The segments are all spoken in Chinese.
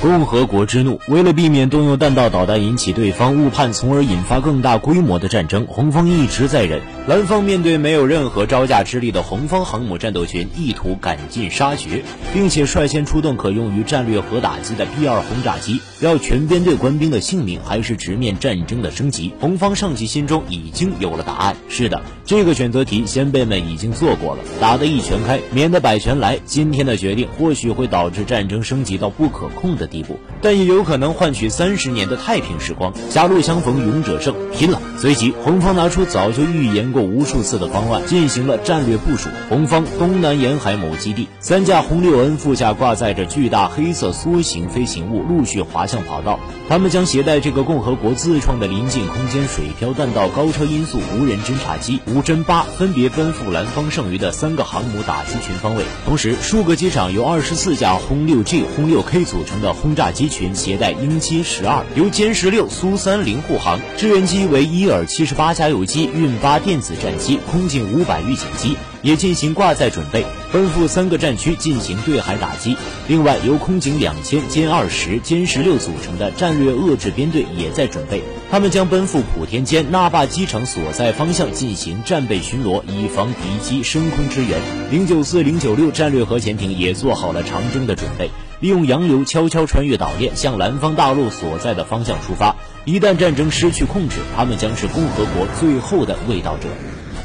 共和国之怒，为了避免动用弹道导弹引起对方误判，从而引发更大规模的战争，红方一直在忍。蓝方面对没有任何招架之力的红方航母战斗群，意图赶尽杀绝，并且率先出动可用于战略核打击的 B 二轰炸机，要全编队官兵的性命，还是直面战争的升级？红方上级心中已经有了答案。是的，这个选择题先辈们已经做过了，打得一拳开，免得百拳来。今天的决定或许会导致战争升级到不可控的。地步，但也有可能换取三十年的太平时光。狭路相逢勇者胜，拼了！随即，红方拿出早就预言过无数次的方案，进行了战略部署。红方东南沿海某基地，三架轰六 N 副驾挂载着巨大黑色梭形飞行物，陆续滑向跑道。他们将携带这个共和国自创的临近空间水漂弹道高超音速无人侦察机无侦八，分别奔赴蓝方剩余的三个航母打击群方位。同时，数个机场由二十四架轰六 G、轰六 K 组成的。轰炸机群携带鹰击十二，由歼十六、苏三零护航，支援机为伊尔七十八加油机、运八电子战机、空警五百预警机，也进行挂载准备，奔赴三个战区进行对海打击。另外，由空警两千、歼二十、歼十六组成的战略遏制编队也在准备，他们将奔赴莆田间那霸机场所在方向进行战备巡逻，以防敌机升空支援。零九四、零九六战略核潜艇也做好了长征的准备。利用洋流悄悄穿越岛链，向南方大陆所在的方向出发。一旦战争失去控制，他们将是共和国最后的卫道者。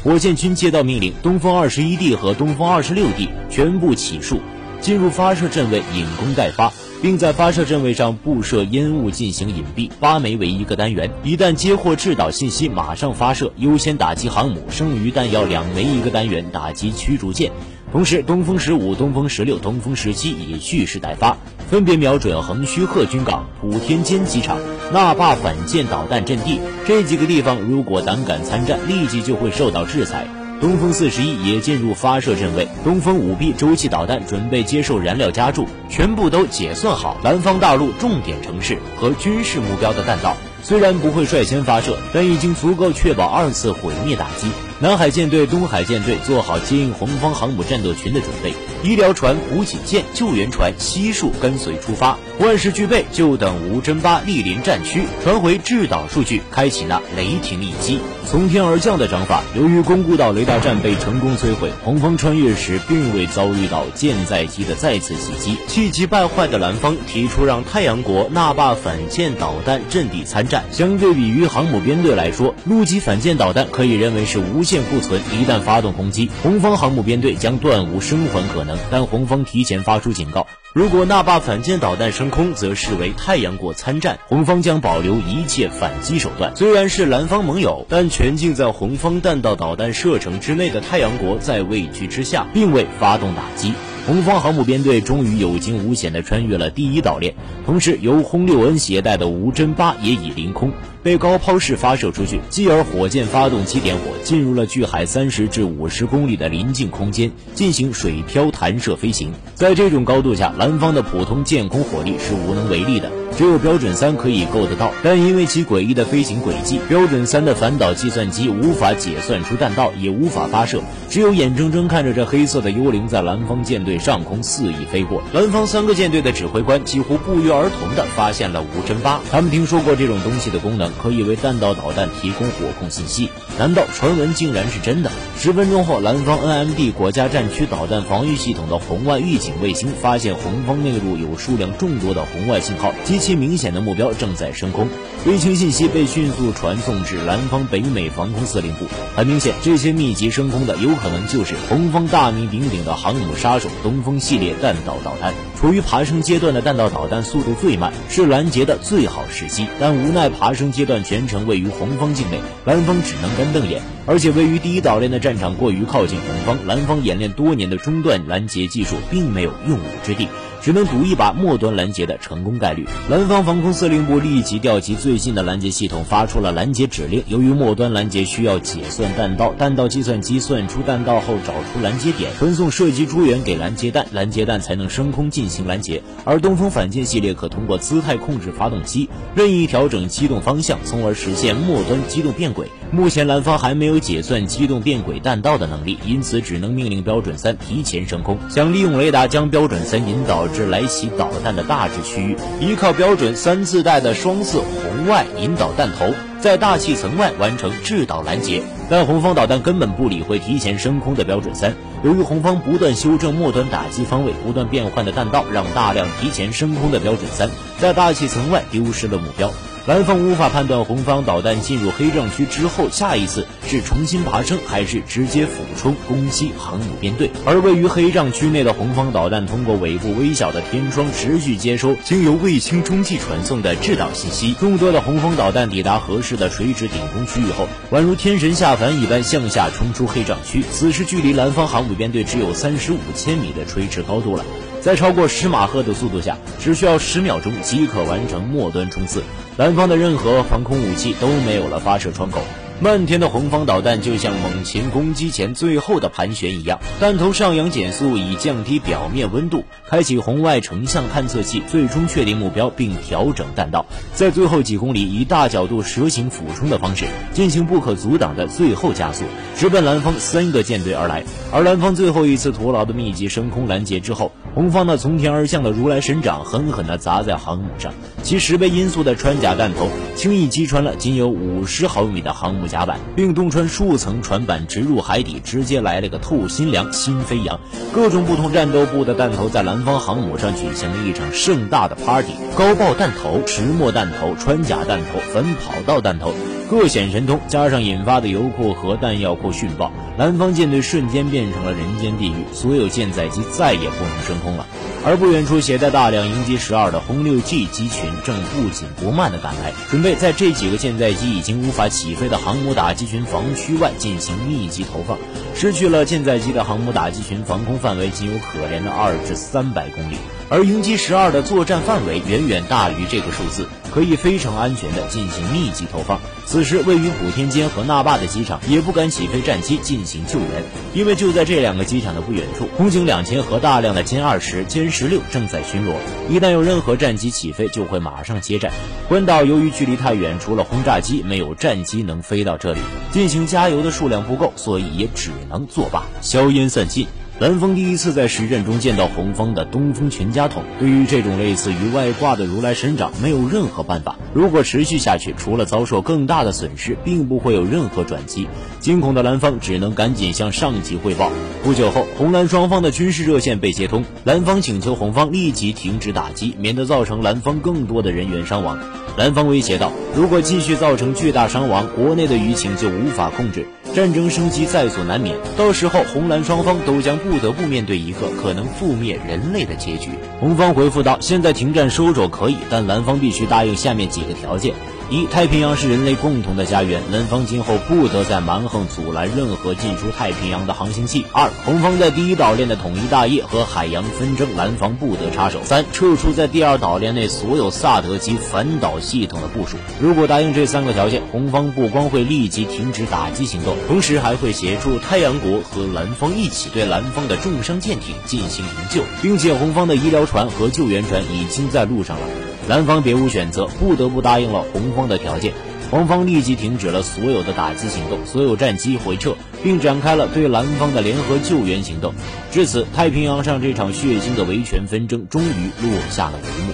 火箭军接到命令，东风二十一 D 和东风二十六 D 全部起竖，进入发射阵位，引弓待发，并在发射阵位上布设烟雾进行隐蔽。八枚为一个单元，一旦接获制导信息，马上发射，优先打击航母，剩余弹药两枚一个单元打击驱逐舰。同时，东风十五、东风十六、东风十七也蓄势待发，分别瞄准横须贺军港、普天间机场、那霸反舰导弹阵地这几个地方。如果胆敢参战，立即就会受到制裁。东风四十一也进入发射阵位，东风五 B 洲际导弹准备接受燃料加注，全部都解算好南方大陆重点城市和军事目标的弹道。虽然不会率先发射，但已经足够确保二次毁灭打击。南海舰队、东海舰队做好接应红方航母战斗群的准备，医疗船、补给舰、救援船悉数跟随出发，万事俱备，就等吴侦八莅临战区，传回制导数据，开启那雷霆一击。从天而降的掌法，由于宫古岛雷达站被成功摧毁，红方穿越时并未遭遇到舰载机的再次袭击，气急败坏的蓝方提出让太阳国那霸反舰导弹阵地参战。相对比于航母编队来说，陆基反舰导弹可以认为是无限库存，一旦发动攻击，红方航母编队将断无生还可能。但红方提前发出警告。如果那霸反舰导弹升空，则视为太阳国参战，红方将保留一切反击手段。虽然是蓝方盟友，但全境在红方弹道导弹射程之内的太阳国，在畏惧之下，并未发动打击。红方航母编队终于有惊无险地穿越了第一岛链，同时由轰六 N 携带的无侦八也已凌空，被高抛式发射出去，继而火箭发动机点火，进入了距海三十至五十公里的临近空间，进行水漂弹射飞行。在这种高度下，蓝方的普通舰空火力是无能为力的。只有标准三可以够得到，但因为其诡异的飞行轨迹，标准三的反导计算机无法解算出弹道，也无法发射，只有眼睁睁看着这黑色的幽灵在蓝方舰队上空肆意飞过。蓝方三个舰队的指挥官几乎不约而同地发现了无侦八，他们听说过这种东西的功能，可以为弹道导弹提供火控信息。难道传闻竟然是真的？十分钟后，蓝方 NMD 国家战区导弹防御系统的红外预警卫星发现红方内陆有数量众多的红外信号。极其明显的目标正在升空，卫星信息被迅速传送至蓝方北美防空司令部。很明显，这些密集升空的有可能就是红方大名鼎鼎的航母杀手东风系列弹道导弹。处于爬升阶段的弹道导弹速度最慢，是拦截的最好时机。但无奈爬升阶段全程位于红方境内，蓝方只能干瞪眼。而且位于第一岛链的战场过于靠近红方，蓝方演练多年的中段拦截技术并没有用武之地。只能赌一把末端拦截的成功概率。蓝方防空司令部立即调集最近的拦截系统，发出了拦截指令。由于末端拦截需要解算弹道，弹道计算机算出弹道后找出拦截点，传送射击诸元给拦截弹，拦截弹才能升空进行拦截。而东风反舰系列可通过姿态控制发动机，任意调整机动方向，从而实现末端机动变轨。目前蓝方还没有解算机动变轨弹道的能力，因此只能命令标准三提前升空，想利用雷达将标准三引导。是来袭导弹的大致区域，依靠标准三自带的双色红外引导弹头，在大气层外完成制导拦截。但红方导弹根本不理会提前升空的标准三，由于红方不断修正末端打击方位、不断变换的弹道，让大量提前升空的标准三在大气层外丢失了目标。蓝方无法判断红方导弹进入黑障区之后，下一次是重新爬升，还是直接俯冲攻击航母编队。而位于黑障区内的红方导弹，通过尾部微小的天窗，持续接收经由卫星中继传送的制导信息。众多的红方导弹抵达合适的垂直顶空区域后，宛如天神下凡一般向下冲出黑障区。此时距离蓝方航母编队只有三十五千米的垂直高度了。在超过十马赫的速度下，只需要十秒钟即可完成末端冲刺。蓝方的任何防空武器都没有了发射窗口。漫天的红方导弹就像猛禽攻击前最后的盘旋一样，弹头上扬减速以降低表面温度，开启红外成像探测器，最终确定目标并调整弹道，在最后几公里以大角度蛇形俯冲的方式进行不可阻挡的最后加速，直奔蓝方三个舰队而来。而蓝方最后一次徒劳的密集升空拦截之后，红方那从天而降的如来神掌狠狠地砸在航母上，其十倍音速的穿甲弹头轻易击穿了仅有五十毫米的航母。甲板，并洞穿数层船板，直入海底，直接来了个透心凉、心飞扬。各种不同战斗部的弹头在蓝方航母上举行了一场盛大的 party。高爆弹头、石墨弹头、穿甲弹头、反跑道弹头，各显神通，加上引发的油库和弹药库殉爆，蓝方舰队瞬间变成了人间地狱，所有舰载机再也不能升空了。而不远处携带大量鹰击十二的轰六 G 机群正不紧不慢地赶来，准备在这几个舰载机已经无法起飞的航母打击群防区外进行密集投放。失去了舰载机的航母打击群防空范围仅有可怜的二至三百公里，而鹰击十二的作战范围远远大于这个数字。可以非常安全地进行密集投放。此时，位于普天间和那霸的机场也不敢起飞战机进行救援，因为就在这两个机场的不远处，空警两千和大量的歼二十、歼十六正在巡逻。一旦有任何战机起飞，就会马上接战。关岛由于距离太远，除了轰炸机，没有战机能飞到这里进行加油的数量不够，所以也只能作罢。硝烟散尽。蓝方第一次在实战中见到红方的东风全家桶，对于这种类似于外挂的如来神掌，没有任何办法。如果持续下去，除了遭受更大的损失，并不会有任何转机。惊恐的蓝方只能赶紧向上级汇报。不久后，红蓝双方的军事热线被接通，蓝方请求红方立即停止打击，免得造成蓝方更多的人员伤亡。蓝方威胁道：“如果继续造成巨大伤亡，国内的舆情就无法控制。”战争升级在所难免，到时候红蓝双方都将不得不面对一个可能覆灭人类的结局。红方回复道：“现在停战收手可以，但蓝方必须答应下面几个条件。”一、太平洋是人类共同的家园，南方今后不得再蛮横阻拦任何进出太平洋的航行器。二、红方在第一岛链的统一大业和海洋纷争，蓝方不得插手。三、撤出在第二岛链内所有萨德及反导系统的部署。如果答应这三个条件，红方不光会立即停止打击行动，同时还会协助太阳国和蓝方一起对蓝方的重伤舰艇进行营救，并且红方的医疗船和救援船已经在路上了。蓝方别无选择，不得不答应了红方的条件。红方立即停止了所有的打击行动，所有战机回撤，并展开了对蓝方的联合救援行动。至此，太平洋上这场血腥的维权纷争终于落下了帷幕。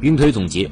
兵推总结，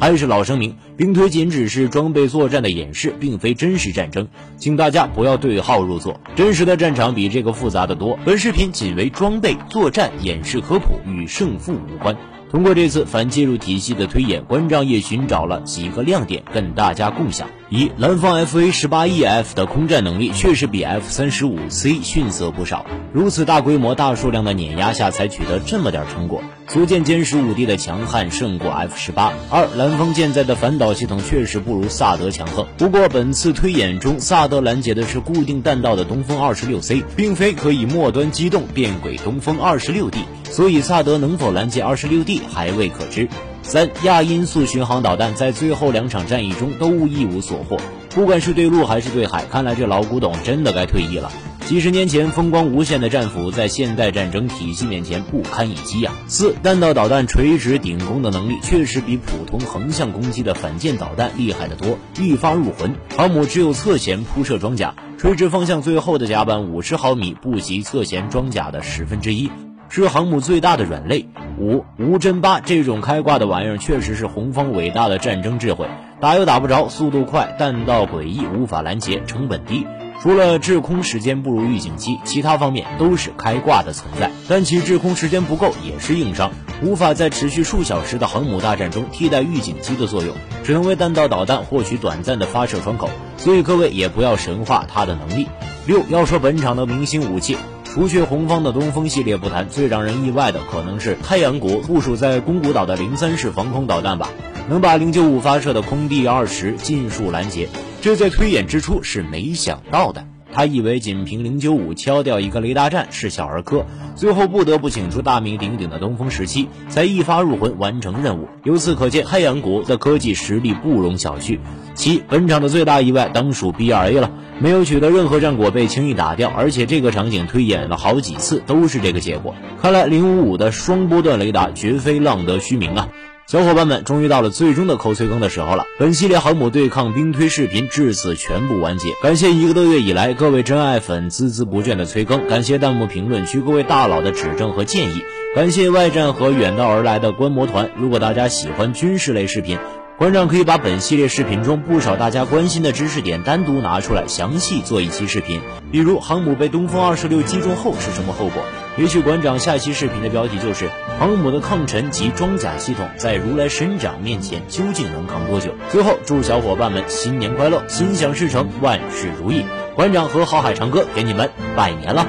还是老声明，兵推仅只是装备作战的演示，并非真实战争，请大家不要对号入座。真实的战场比这个复杂的多。本视频仅为装备作战演示科普，与胜负无关。通过这次反介入体系的推演，关丈也寻找了几个亮点跟大家共享。一，蓝方 F A 十八 E F 的空战能力确实比 F 三十五 C 逊色不少。如此大规模、大数量的碾压下，才取得这么点成果，足见歼十五 D 的强悍胜过 F 十八。二，蓝方舰载的反导系统确实不如萨德强横。不过本次推演中，萨德拦截的是固定弹道的东风二十六 C，并非可以末端机动变轨东风二十六 D。所以萨德能否拦截二十六 D 还未可知。三亚音速巡航导弹在最后两场战役中都一无所获，不管是对陆还是对海，看来这老古董真的该退役了。几十年前风光无限的战斧，在现代战争体系面前不堪一击呀。四弹道导弹垂直顶攻的能力确实比普通横向攻击的反舰导弹厉害得多，一发入魂。航母只有侧舷铺设装甲，垂直方向最后的甲板五十毫米不及侧舷装甲的十分之一。是航母最大的软肋。五无针八这种开挂的玩意儿，确实是红方伟大的战争智慧，打又打不着，速度快，弹道诡异，无法拦截，成本低。除了制空时间不如预警机，其他方面都是开挂的存在。但其制空时间不够也是硬伤，无法在持续数小时的航母大战中替代预警机的作用，只能为弹道导弹获取短暂的发射窗口。所以各位也不要神化它的能力。六要说本场的明星武器，除去红方的东风系列不谈，最让人意外的可能是太阳国部署在宫古岛的零三式防空导弹吧，能把零九五发射的空地二十尽数拦截。这在推演之初是没想到的，他以为仅凭零九五敲掉一个雷达站是小儿科，最后不得不请出大名鼎鼎的东风十七，才一发入魂完成任务。由此可见，太阳国的科技实力不容小觑。七，本场的最大意外当属 B 二 A 了，没有取得任何战果被轻易打掉，而且这个场景推演了好几次都是这个结果。看来零五五的双波段雷达绝非浪得虚名啊！小伙伴们，终于到了最终的扣催更的时候了。本系列航母对抗兵推视频至此全部完结。感谢一个多月以来各位真爱粉孜孜不倦的催更，感谢弹幕评论区各位大佬的指正和建议，感谢外战和远道而来的观摩团。如果大家喜欢军事类视频，馆长可以把本系列视频中不少大家关心的知识点单独拿出来，详细做一期视频。比如航母被东风二十六击中后是什么后果？也许馆长下期视频的标题就是“航母的抗沉及装甲系统在如来神掌面前究竟能扛多久”。最后祝小伙伴们新年快乐，心想事成，万事如意！馆长和好海长歌给你们拜年了。